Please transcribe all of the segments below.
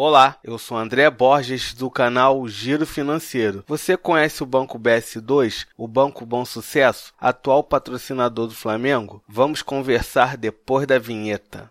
Olá, eu sou André Borges do canal Giro Financeiro. Você conhece o Banco BS2, o Banco Bom Sucesso, atual patrocinador do Flamengo? Vamos conversar depois da vinheta.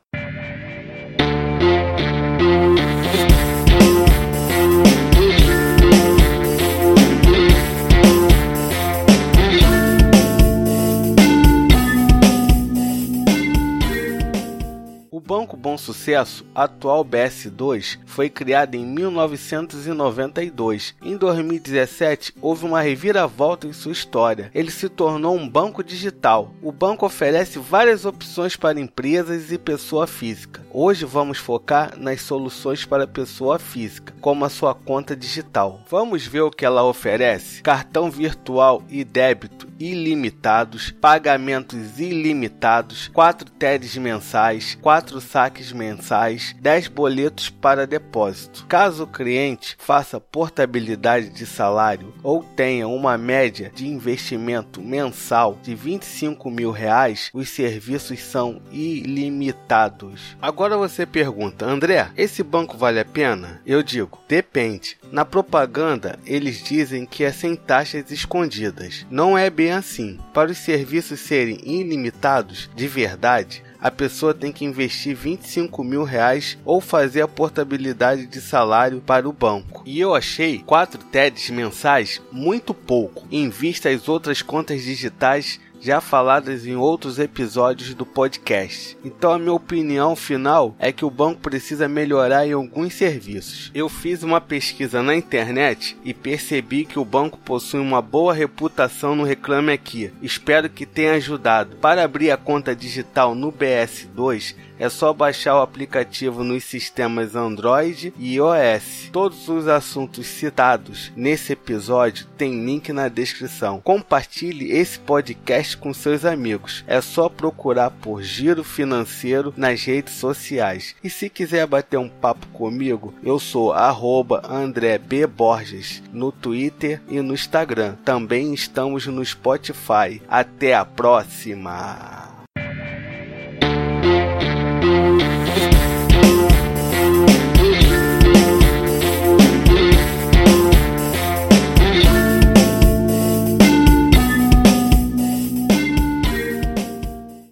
Banco Bom Sucesso, atual BS2, foi criado em 1992. Em 2017, houve uma reviravolta em sua história. Ele se tornou um banco digital. O banco oferece várias opções para empresas e pessoa física. Hoje vamos focar nas soluções para pessoa física, como a sua conta digital. Vamos ver o que ela oferece? Cartão virtual e débito ilimitados, pagamentos ilimitados, 4 TEDs mensais, 4 quatro saques mensais, 10 boletos para depósito. Caso o cliente faça portabilidade de salário ou tenha uma média de investimento mensal de 25 mil reais, os serviços são ilimitados. Agora você pergunta, André, esse banco vale a pena? Eu digo, depende. Na propaganda, eles dizem que é sem taxas escondidas. Não é bem assim. Para os serviços serem ilimitados de verdade, a pessoa tem que investir 25 mil reais ou fazer a portabilidade de salário para o banco. E eu achei 4 TEDs mensais muito pouco, em vista às outras contas digitais já faladas em outros episódios do podcast. Então a minha opinião final é que o banco precisa melhorar em alguns serviços. Eu fiz uma pesquisa na internet e percebi que o banco possui uma boa reputação no Reclame Aqui. Espero que tenha ajudado. Para abrir a conta digital no BS2, é só baixar o aplicativo nos sistemas Android e iOS. Todos os assuntos citados nesse episódio têm link na descrição. Compartilhe esse podcast com seus amigos. É só procurar por Giro Financeiro nas redes sociais. E se quiser bater um papo comigo, eu sou arroba André B. Borges no Twitter e no Instagram. Também estamos no Spotify. Até a próxima!